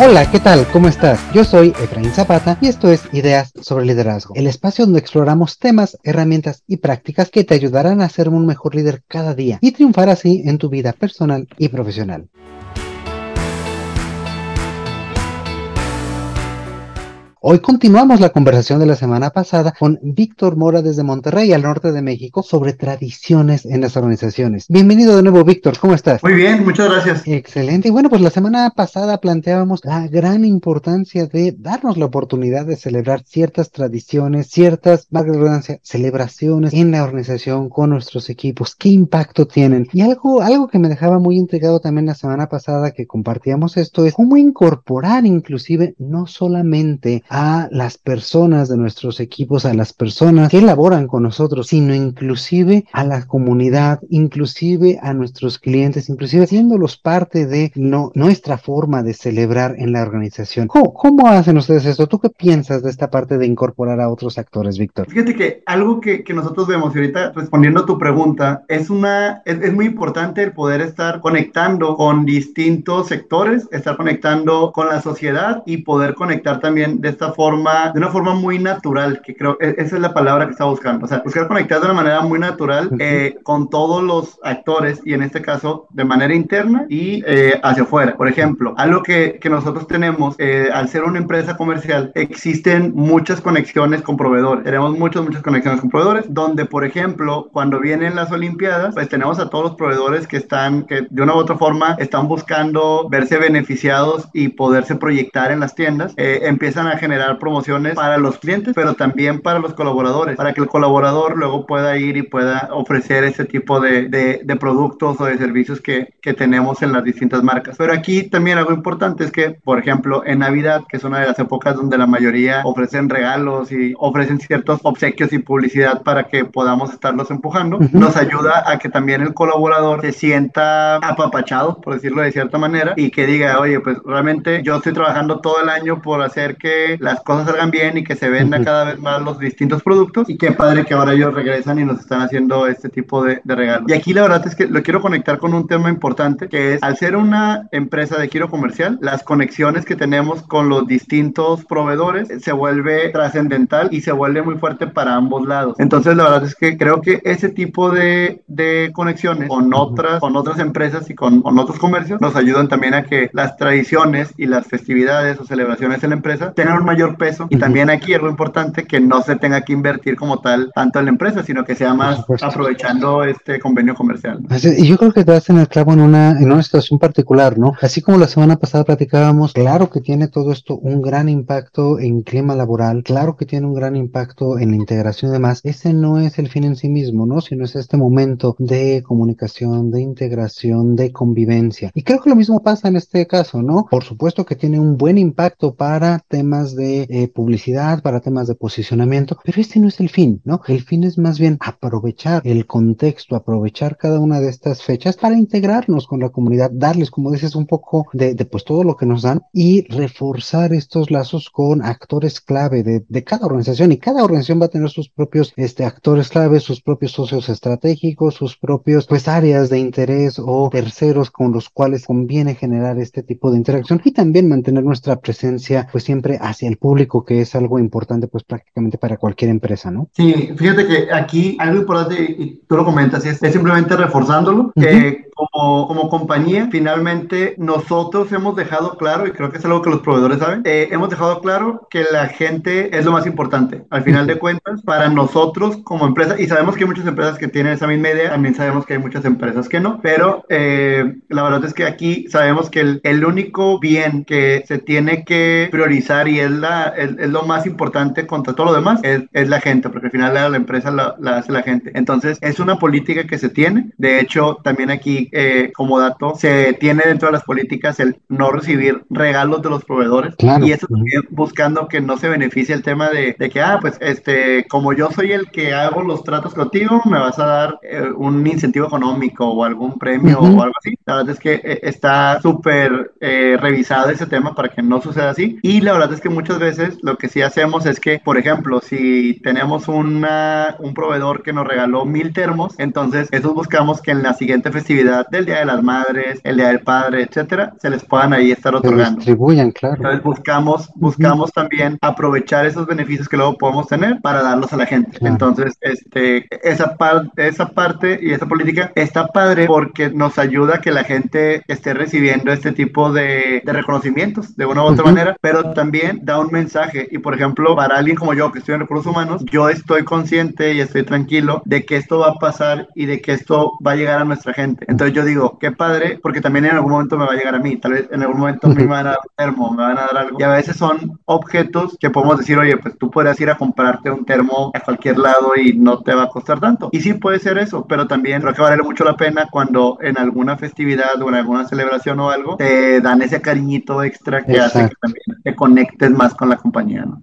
Hola, ¿qué tal? ¿Cómo estás? Yo soy Efraín Zapata y esto es Ideas sobre Liderazgo, el espacio donde exploramos temas, herramientas y prácticas que te ayudarán a ser un mejor líder cada día y triunfar así en tu vida personal y profesional. Hoy continuamos la conversación de la semana pasada con Víctor Mora desde Monterrey, al norte de México, sobre tradiciones en las organizaciones. Bienvenido de nuevo, Víctor, ¿cómo estás? Muy bien, muchas gracias. Excelente. Y bueno, pues la semana pasada planteábamos la gran importancia de darnos la oportunidad de celebrar ciertas tradiciones, ciertas, redundancia, celebraciones en la organización con nuestros equipos, qué impacto tienen. Y algo, algo que me dejaba muy intrigado también la semana pasada que compartíamos esto es cómo incorporar inclusive no solamente a las personas de nuestros equipos, a las personas que laboran con nosotros, sino inclusive a la comunidad, inclusive a nuestros clientes, inclusive haciéndolos parte de nuestra forma de celebrar en la organización. ¿Cómo, hacen ustedes esto? ¿Tú qué piensas de esta parte de incorporar a otros actores, Víctor? Fíjate que algo que, nosotros vemos, y ahorita respondiendo a tu pregunta, es una, es muy importante el poder estar conectando con distintos sectores, estar conectando con la sociedad y poder conectar también de esta forma, de una forma muy natural, que creo, e, esa es la palabra que estaba buscando, o sea, buscar conectar de una manera muy natural eh, con todos los actores y en este caso de manera interna y eh, hacia afuera. Por ejemplo, algo que, que nosotros tenemos, eh, al ser una empresa comercial, existen muchas conexiones con proveedores, tenemos muchas, muchas conexiones con proveedores, donde, por ejemplo, cuando vienen las Olimpiadas, pues tenemos a todos los proveedores que están, que de una u otra forma están buscando verse beneficiados y poderse proyectar en las tiendas, empiezan a generar generar promociones para los clientes, pero también para los colaboradores, para que el colaborador luego pueda ir y pueda ofrecer ese tipo de, de, productos o de servicios que, que, tenemos en las distintas marcas. Pero aquí también algo importante es que, por ejemplo, en Navidad, que es una de las épocas donde la mayoría ofrecen regalos y ofrecen ciertos obsequios y publicidad para que podamos estarlos empujando, nos ayuda a que también el colaborador se sienta apapachado, por decirlo de cierta manera, y que diga, oye, pues realmente yo estoy trabajando todo el año por hacer que las cosas salgan bien y que se venda cada vez más los distintos productos. Y qué padre que ahora ellos regresan y nos están haciendo este tipo de, de regalos. Y aquí la verdad es que lo quiero conectar con un tema importante que es al ser una empresa de giro comercial, las conexiones que tenemos con los distintos proveedores se vuelve trascendental y se vuelve muy fuerte para ambos lados. Entonces la verdad es que creo que ese tipo de, de conexiones con otras, con otras empresas y con, con otros comercios nos ayudan también a que las tradiciones y las festividades o celebraciones en la empresa tengan mayor peso y también aquí es lo importante que no se tenga que invertir como tal tanto en la empresa, sino que sea más aprovechando este convenio comercial. Y yo creo que te hacen el clavo en una, en una situación particular, ¿no? Así como la semana pasada platicábamos, claro que tiene todo esto un gran impacto en clima laboral, claro que tiene un gran impacto en la integración y demás. Ese no es el fin en sí mismo, ¿no? Sino es este momento de comunicación, de integración, de convivencia. Y creo que lo mismo pasa en este caso, ¿no? Por supuesto que tiene un buen impacto para temas de de eh, publicidad, para temas de posicionamiento, pero este no es el fin, ¿no? El fin es más bien aprovechar el contexto, aprovechar cada una de estas fechas para integrarnos con la comunidad, darles, como dices, un poco de, pues todo lo que nos dan y reforzar estos lazos con actores clave de, de cada organización y cada organización va a tener sus propios este, actores clave, sus propios socios estratégicos, sus propios pues áreas de interés o terceros con los cuales conviene generar este tipo de interacción y también mantener nuestra presencia pues siempre hacia el público, que es algo importante pues prácticamente para cualquier empresa, ¿no? Sí, fíjate que aquí algo importante, y tú lo comentas, es, es simplemente reforzándolo, que como, como compañía, finalmente nosotros hemos dejado claro, y creo que es algo que los proveedores saben, eh, hemos dejado claro que la gente es lo más importante. Al final de cuentas, para nosotros como empresa, y sabemos que hay muchas empresas que tienen esa misma idea, también sabemos que hay muchas empresas que no, pero eh, la verdad es que aquí sabemos que el, el, único bien que se tiene que priorizar y es, la, es, lo más importante contra todo lo demás es, es, la gente, porque al final la, la empresa la, la hace la gente. Entonces, es una política que se tiene. De hecho, también aquí eh, como dato, se tiene dentro de las políticas el no recibir regalos de los proveedores. Y eso también buscando que no se beneficie el tema de, de, que, ah, pues, este, como yo soy el que hago los tratos contigo, me vas a dar eh, un incentivo económico o algún premio o algo así. La verdad es que eh, está súper revisado ese tema para que no suceda así. Y la verdad es que muchas veces lo que sí hacemos es que, por ejemplo, si tenemos una, un proveedor que nos regaló mil termos, entonces esos buscamos que en la siguiente festividad del Día de las Madres, el Día del Padre, etcétera, se les puedan ahí estar otorgando. distribuyan, claro. Entonces buscamos, buscamos también aprovechar esos beneficios que luego podemos tener para darlos a la gente. Entonces, este, esa, esa parte y esa política está padre porque nos ayuda a que la gente esté recibiendo este tipo de, de reconocimientos de una u otra manera, pero también da un mensaje. Y por ejemplo, para alguien como yo que estoy en recursos humanos, yo estoy consciente y estoy tranquilo de que esto va a pasar y de que esto va a llegar a nuestra gente. Entonces yo digo, qué padre, porque también en algún momento me va a llegar a mí, tal vez en algún momento me van a dar un termo, me van a dar algo. Y a veces son objetos que podemos decir, oye, pues tú puedes ir a comprarte un termo a cualquier lado y no te va a costar tanto. Y sí puede ser eso, pero también creo que vale mucho la pena cuando en alguna festividad o en alguna celebración o algo te dan ese cariñito extra que hace que también te conectes más con la compañía, ¿no?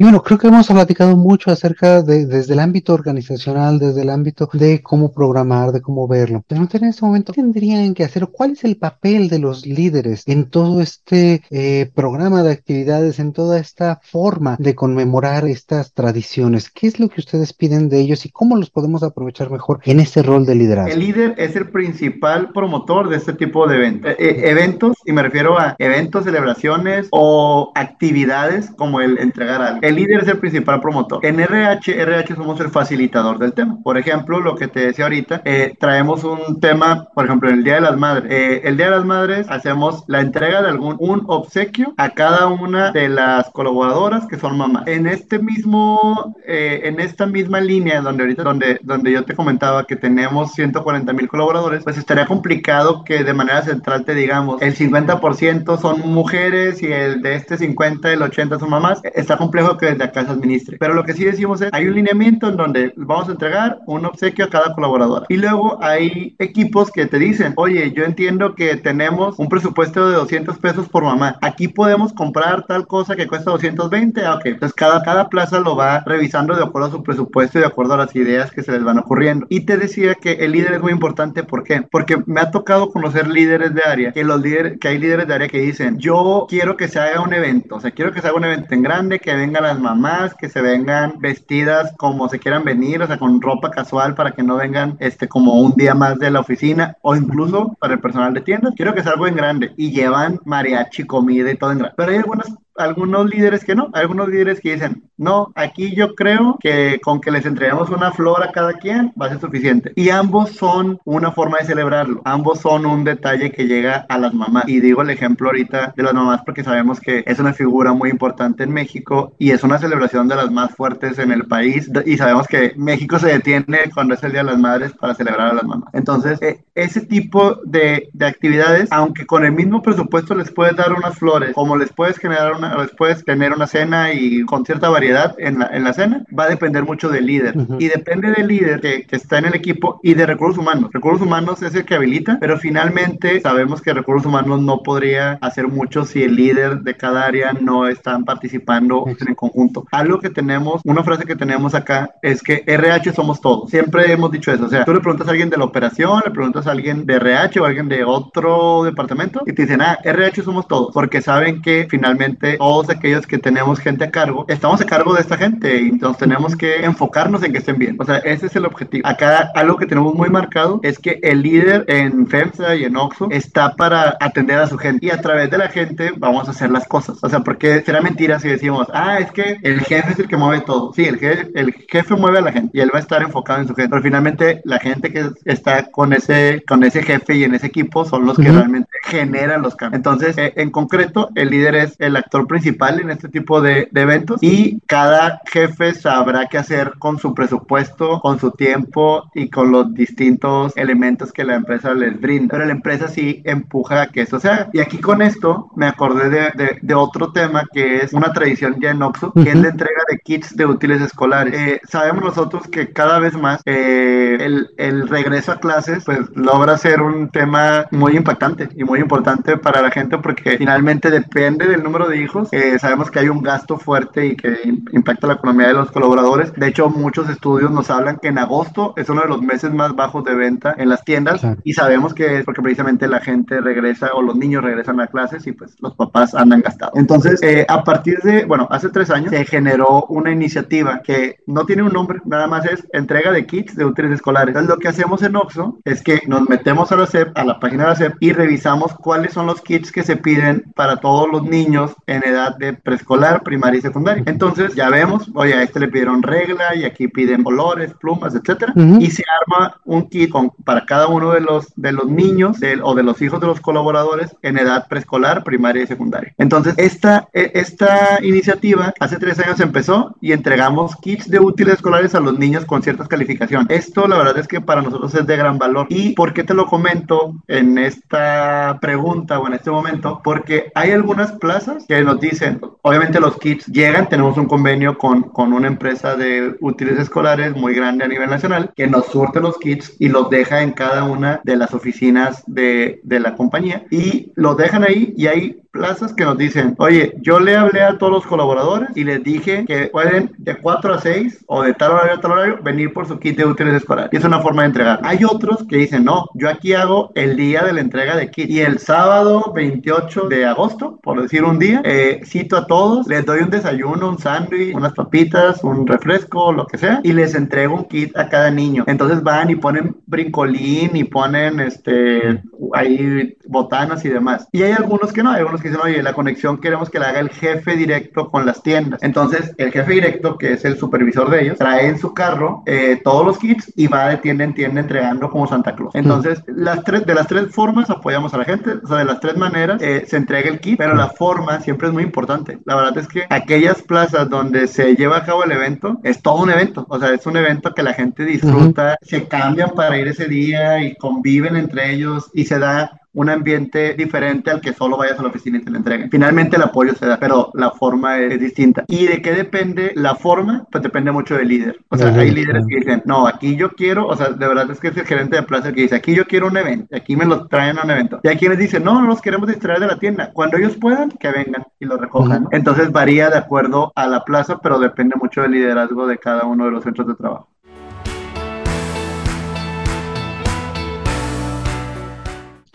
Y bueno, creo que hemos platicado mucho acerca de, desde el ámbito organizacional, desde el ámbito de cómo programar, de cómo verlo. Pero en este momento, ¿qué tendrían que hacer? ¿Cuál es el papel de los líderes en todo este eh, programa de actividades, en toda esta forma de conmemorar estas tradiciones? ¿Qué es lo que ustedes piden de ellos y cómo los podemos aprovechar mejor en ese rol de liderazgo? El líder es el principal promotor de este tipo de eventos. Eh, eh, eventos, y me refiero a eventos, celebraciones o actividades como el entregar algo el líder es el principal promotor. En RH, RH somos el facilitador del tema. Por ejemplo, lo que te decía ahorita, eh, traemos un tema, por ejemplo, el Día de las Madres. Eh, el Día de las Madres hacemos la entrega de algún un obsequio a cada una de las colaboradoras que son mamás. En este mismo, eh, en esta misma línea donde ahorita, donde, donde yo te comentaba que tenemos 140 mil colaboradores, pues estaría complicado que de manera central te digamos el 50% son mujeres y el de este 50, el 80 son mamás. Está complejo que desde acá se administre. Pero lo que sí decimos es, hay un lineamiento en donde vamos a entregar un obsequio a cada colaboradora. Y luego hay equipos que te dicen, oye, yo entiendo que tenemos un presupuesto de 200 pesos por mamá. Aquí podemos comprar tal cosa que cuesta 220. Ah, ok, entonces cada, cada plaza lo va revisando de acuerdo a su presupuesto y de acuerdo a las ideas que se les van ocurriendo. Y te decía que el líder es muy importante. ¿Por qué? Porque me ha tocado conocer líderes de área, que los líderes, que hay líderes de área que dicen, yo quiero que se haga un evento, o sea, quiero que se haga un evento en grande, que venga las mamás que se vengan vestidas como se quieran venir, o sea, con ropa casual para que no vengan este como un día más de la oficina o incluso para el personal de tiendas. Quiero que sea algo en grande y llevan mariachi, comida y todo en grande. Pero hay algunas algunos líderes que no, algunos líderes que dicen, no, aquí yo creo que con que les entreguemos una flor a cada quien va a ser suficiente. Y ambos son una forma de celebrarlo, ambos son un detalle que llega a las mamás. Y digo el ejemplo ahorita de las mamás porque sabemos que es una figura muy importante en México y es una celebración de las más fuertes en el país y sabemos que México se detiene cuando es el Día de las Madres para celebrar a las mamás. Entonces, eh, ese tipo de, de actividades, aunque con el mismo presupuesto les puedes dar unas flores, como les puedes generar una después tener una cena y con cierta variedad en la, en la cena, va a depender mucho del líder. Y depende del líder que, que, está en el equipo y de recursos humanos. Recursos humanos es el que habilita, pero finalmente sabemos que recursos humanos no podría hacer mucho si el líder de cada área no están participando en conjunto. Algo que tenemos, una frase que tenemos acá es que RH somos todos. Siempre hemos dicho eso. O sea, tú le preguntas a alguien de la operación, le preguntas a alguien de RH o a alguien de otro departamento y te dicen, ah, RH somos todos, porque saben que finalmente todos aquellos que tenemos gente a cargo, estamos a cargo de esta gente y entonces tenemos que enfocarnos en que estén bien. O sea, ese es el objetivo. Acá algo que tenemos muy marcado es que el líder en FEMSA y en OXO está para atender a su gente y a través de la gente vamos a hacer las cosas. O sea, porque será mentira si decimos, ah, es que el jefe es el que mueve todo. Sí, el jefe, el jefe mueve a la gente y él va a estar enfocado en su gente. Pero finalmente la gente que está con ese, con ese jefe y en ese equipo son los que realmente generan los cambios. Entonces, eh, en concreto, el líder es el actor principal en este tipo de, eventos y cada jefe sabrá qué hacer con su presupuesto, con su tiempo y con los distintos elementos que la empresa les brinda. Pero la empresa sí empuja a que eso se haga. Y aquí con esto me acordé de, de, otro tema que es una tradición ya en Oxxo, que es la entrega de kits de útiles escolares. Eh, sabemos nosotros que cada vez más eh, el, el regreso a clases pues logra ser un tema muy impactante y muy importante para la gente porque finalmente depende del número de hijos. Eh, sabemos que hay un gasto fuerte y que impacta la economía de los colaboradores. De hecho, muchos estudios nos hablan que en agosto es uno de los meses más bajos de venta en las tiendas y sabemos que es porque precisamente la gente regresa o los niños regresan a clases y pues los papás andan gastados. Entonces, eh, a partir de, bueno, hace tres años se generó una iniciativa que no tiene un nombre, nada más es entrega de kits de útiles escolares. Entonces, lo que hacemos en Oxxo es que nos metemos a la SEP, a la página de la SEP y revisamos cuáles son los kits que se piden para todos los niños en edad de preescolar, primaria y secundaria. Entonces, ya vemos, oye, a este le pidieron regla y aquí piden colores, plumas, etcétera, y se arma un kit con, para cada uno de los, de los niños o de los hijos de los colaboradores en edad preescolar, primaria y secundaria. Entonces, esta, e, esta iniciativa hace tres años empezó y entregamos kits de útiles escolares a los niños con ciertas calificaciones. Esto, la verdad es que para nosotros es de gran valor. ¿Y por qué te lo comento en esta pregunta o en este momento? Porque hay algunas plazas que nos dicen, obviamente los kits llegan, tenemos un convenio con, con una empresa de útiles escolares muy grande a nivel nacional que nos surte los kits y los deja en cada una de las oficinas de, de la compañía y los dejan ahí y hay plazas que nos dicen, oye, yo le hablé a todos los colaboradores y les dije que pueden de 4 a 6 o de tal horario a tal horario venir por su kit de útiles escolares. Y es una forma de entregar. Hay otros que dicen, no, yo aquí hago el día de la entrega de kit y el sábado 28 de agosto, por decir un día, eh, cito a todos, les doy un desayuno, un sándwich, unas papitas, un refresco, lo que sea, y les entrego un kit a cada niño. Entonces van y ponen brincolín y ponen este ahí botanas y demás. Y hay algunos que no, hay algunos que dicen, oye, la conexión queremos que la haga el jefe directo con las tiendas. Entonces, el jefe directo, que es el supervisor de ellos, trae en su carro eh, todos los kits y va de tienda en tienda entregando como Santa Claus. Entonces, las tres, de las tres formas apoyamos a la gente, o sea, de las tres maneras eh, se entrega el kit, pero la forma siempre es muy importante. La verdad es que aquellas plazas donde se lleva a cabo el evento, es todo un evento, o sea, es un evento que la gente disfruta, se cambian para ir ese día y conviven entre ellos y se da un ambiente diferente al que solo vayas a la oficina y te lo entreguen. Finalmente el apoyo se da, pero la forma es, distinta. ¿Y de qué depende la forma? Pues depende mucho del líder. O sea, hay líderes que dicen, no, aquí yo quiero, o sea, de verdad es que es el gerente de plaza el que dice, aquí yo quiero un evento, aquí me lo traen a un evento. Y hay quienes dicen, no, no los queremos distraer de la tienda. Cuando ellos puedan, que vengan y lo recojan. Entonces varía de acuerdo a la plaza, pero depende mucho del liderazgo de cada uno de los centros de trabajo.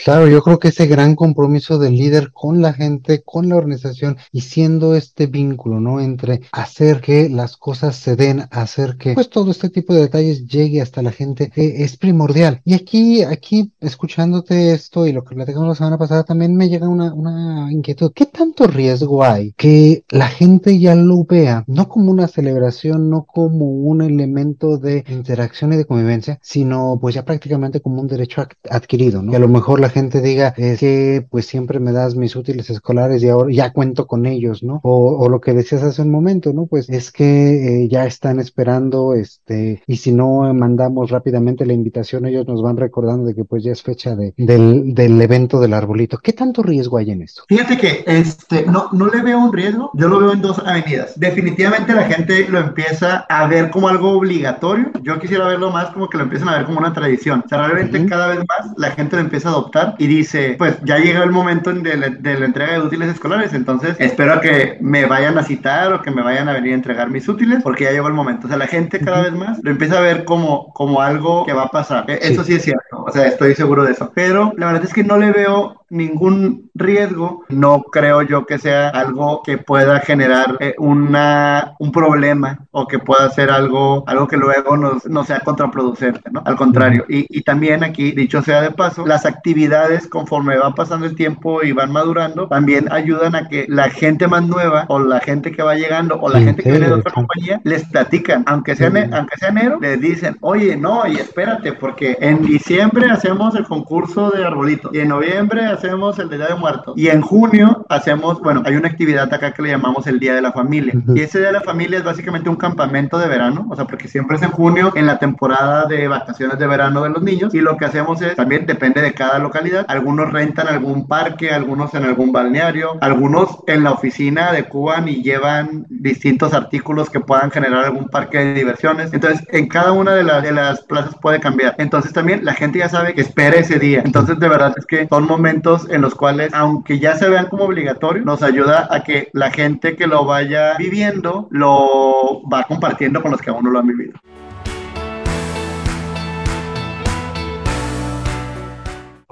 Claro, yo creo que ese gran compromiso del líder con la gente, con la organización y siendo este vínculo, ¿no? Entre hacer que las cosas se den, hacer que pues todo este tipo de detalles llegue hasta la gente eh, es primordial. Y aquí, aquí, escuchándote esto y lo que platicamos la semana pasada, también me llega una, una inquietud. ¿Qué tanto riesgo hay que la gente ya lo vea, no como una celebración, no como un elemento de interacción y de convivencia, sino pues ya prácticamente como un derecho adquirido, ¿no? Que a lo mejor la gente diga es que pues siempre me das mis útiles escolares y ahora ya cuento con ellos, ¿no? O, lo que decías hace un momento, ¿no? Pues es que eh, ya están esperando, este, y si no mandamos rápidamente la invitación, ellos nos van recordando de que pues ya es fecha de, del, del evento del arbolito. ¿Qué tanto riesgo hay en esto? Fíjate que este, no, no le veo un riesgo, yo lo veo en dos avenidas. Definitivamente la gente lo empieza a ver como algo obligatorio. Yo quisiera verlo más como que lo empiezan a ver como una tradición. O sea, realmente cada vez más la gente lo empieza a adoptar y dice, pues ya llegó el momento de la, de la, entrega de útiles escolares, entonces espero que me vayan a citar o que me vayan a venir a entregar mis útiles porque ya llegó el momento. O sea, la gente cada vez más lo empieza a ver como, como algo que va a pasar. E, eso sí es cierto, o sea, estoy seguro de eso. Pero la verdad es que no le veo ningún riesgo, no creo yo que sea algo que pueda generar eh, una, un problema o que pueda ser algo, algo que luego nos, no sea contraproducente, ¿no? Al contrario. Y, y también aquí, dicho sea de paso, las actividades conforme va pasando el tiempo y van madurando, también ayudan a que la gente más nueva o la gente que va llegando o la gente que viene de otra compañía les platican, aunque sea, aunque sea enero, les dicen, oye, no, y espérate, porque en diciembre hacemos el concurso de arbolitos y en noviembre hacemos hacemos el Día de Muertos. Y en junio hacemos, bueno, hay una actividad acá que le llamamos el Día de la Familia. Y ese Día de la Familia es básicamente un campamento de verano, o sea, porque siempre es en junio, en la temporada de vacaciones de verano de los niños. Y lo que hacemos es, también depende de cada localidad, algunos rentan algún parque, algunos en algún balneario, algunos en la oficina de Cuban y llevan distintos artículos que puedan generar algún parque de diversiones. Entonces, en cada una de, las de las plazas puede cambiar. Entonces, también la gente ya sabe que espera ese día. Entonces, de verdad es que son momentos en los cuales, aunque ya se vean como obligatorios, nos ayuda a que la gente que lo vaya viviendo lo va compartiendo con los que aún no lo han vivido.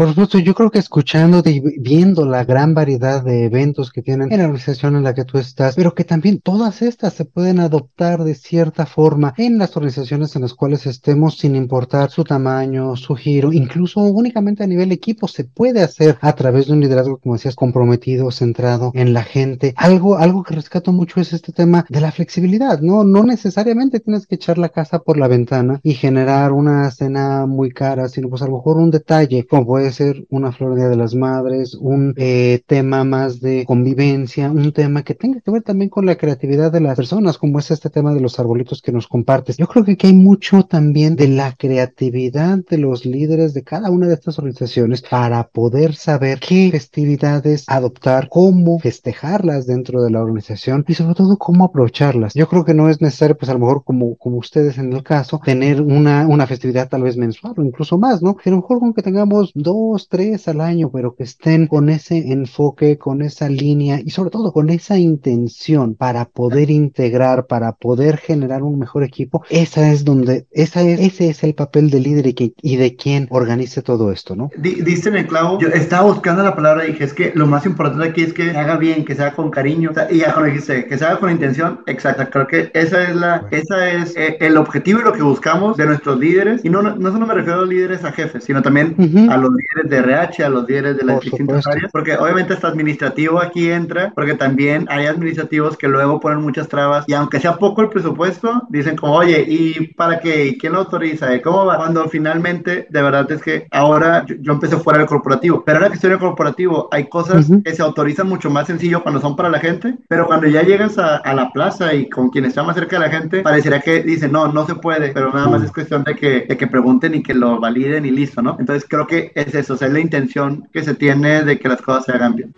Por supuesto, yo creo que escuchando y viendo la gran variedad de eventos que tienen en la organización en la que tú estás, pero que también todas estas se pueden adoptar de cierta forma en las organizaciones en las cuales estemos sin importar su tamaño, su giro, incluso únicamente a nivel equipo se puede hacer a través de un liderazgo, como decías, comprometido, centrado en la gente. Algo, algo que rescato mucho es este tema de la flexibilidad, ¿no? No necesariamente tienes que echar la casa por la ventana y generar una cena muy cara, sino pues a lo mejor un detalle, como puede ser una flor de las madres, un eh, tema más de convivencia, un tema que tenga que ver también con la creatividad de las personas, como es este tema de los arbolitos que nos compartes. Yo creo que aquí hay mucho también de la creatividad de los líderes de cada una de estas organizaciones para poder saber qué festividades adoptar, cómo festejarlas dentro de la organización y sobre todo cómo aprovecharlas. Yo creo que no es necesario, pues a lo mejor como, como ustedes en el caso, tener una, una festividad tal vez mensual o incluso más, ¿no? Pero a lo mejor con que tengamos dos dos, tres al año, pero que estén con ese enfoque, con esa línea y sobre todo con esa intención para poder integrar, para poder generar un mejor equipo, esa es donde, esa es, ese es el papel del líder y, y de quien organice todo esto, ¿no? Diste en el clavo, yo estaba buscando la palabra y dije, es que lo más importante aquí es que se haga bien, que se haga con cariño, y ya cuando dijiste, que se haga con intención, exacto, creo que esa es la, esa es eh, el objetivo y lo que buscamos de nuestros líderes, y no, no, solo me refiero a los líderes a jefes, sino también a los líderes de RH, a los líderes de las distintas áreas, porque obviamente hasta administrativo aquí entra, porque también hay administrativos que luego ponen muchas trabas y aunque sea poco el presupuesto, dicen como, oye, ¿y para qué? ¿Quién lo autoriza? ¿Cómo va? Cuando finalmente, de verdad es que ahora yo, empecé fuera del corporativo, pero ahora que estoy en el corporativo, hay cosas que se autorizan mucho más sencillo cuando son para la gente, pero cuando ya llegas a, a, la plaza y con quien está más cerca de la gente, parecería que dicen, no, no se puede, pero nada más es cuestión de que, de que pregunten y que lo validen y listo, ¿no? Entonces creo que es eso, es la intención que se tiene de que las cosas se hagan bien.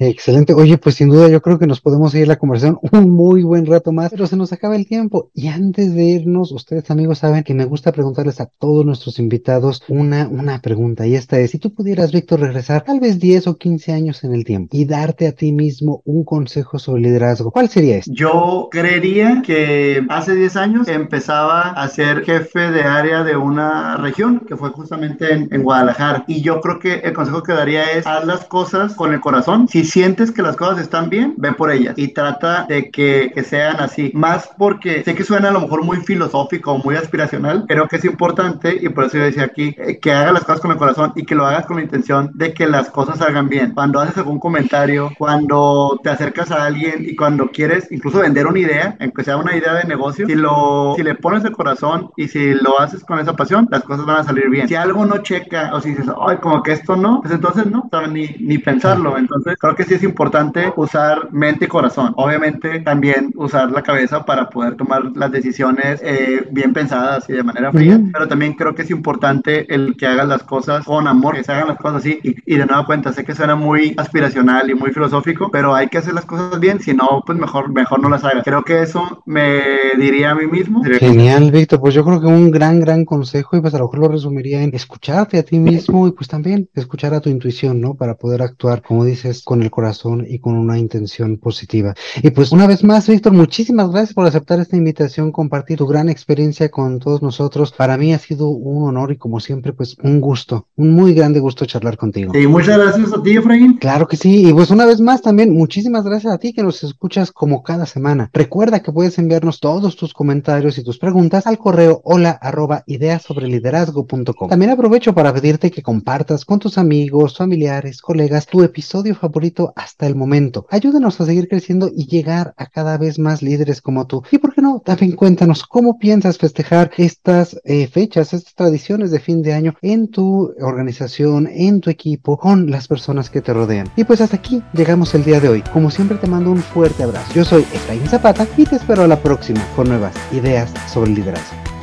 Excelente. Oye, pues sin duda yo creo que nos podemos seguir la conversación un muy buen rato más, pero se nos acaba el tiempo. Y antes de irnos, ustedes amigos saben que me gusta preguntarles a todos nuestros invitados una, una pregunta. Y esta es, si tú pudieras, Víctor, regresar tal vez 10 o 15 años en el tiempo y darte a ti mismo un consejo sobre liderazgo, ¿cuál sería este? Yo creería que hace 10 años empezaba a ser jefe de área de una región, que fue justamente en, Guadalajara. Y yo creo que el consejo que daría es, haz las cosas con el corazón. Sientes que las cosas están bien, ve por ellas y trata de que, que, sean así. Más porque sé que suena a lo mejor muy filosófico o muy aspiracional, creo que es importante y por eso yo decía aquí eh, que hagas las cosas con el corazón y que lo hagas con la intención de que las cosas salgan bien. Cuando haces algún comentario, cuando te acercas a alguien y cuando quieres incluso vender una idea, aunque sea una idea de negocio, si, lo, si le pones el corazón y si lo haces con esa pasión, las cosas van a salir bien. Si algo no checa o si dices, ay, como que esto no, pues entonces no, ni, ni pensarlo. Entonces creo que sí es importante usar mente y corazón. Obviamente también usar la cabeza para poder tomar las decisiones eh, bien pensadas y de manera fría, pero también creo que es importante el que hagas las cosas con amor, que se hagan las cosas así. Y, de nueva cuenta, sé que suena muy aspiracional y muy filosófico, pero hay que hacer las cosas bien, si no, pues mejor, mejor no las hagas. Creo que eso me diría a mí mismo. Genial, Víctor. Pues yo creo que un gran, gran consejo y pues a lo mejor lo resumiría en escucharte a ti mismo y pues también escuchar a tu intuición, ¿no? Para poder actuar, como dices, con el corazón y con una intención positiva. Y pues una vez más, Víctor, muchísimas gracias por aceptar esta invitación, compartir tu gran experiencia con todos nosotros. Para mí ha sido un honor y como siempre, pues un gusto, un muy grande gusto charlar contigo. Y muchas gracias a ti, Efraín. Claro que sí. Y pues una vez más también, muchísimas gracias a ti que nos escuchas como cada semana. Recuerda que puedes enviarnos todos tus comentarios y tus preguntas al correo hola arroba ideas sobre liderazgo.com. También aprovecho para pedirte que compartas con tus amigos, familiares, colegas tu episodio favorito hasta el momento. Ayúdanos a seguir creciendo y llegar a cada vez más líderes como tú. Y por qué no, también cuéntanos cómo piensas festejar estas eh, fechas, estas tradiciones de fin de año en tu organización, en tu equipo, con las personas que te rodean. Y pues hasta aquí llegamos el día de hoy. Como siempre te mando un fuerte abrazo. Yo soy Efraín Zapata y te espero a la próxima con nuevas ideas sobre liderazgo.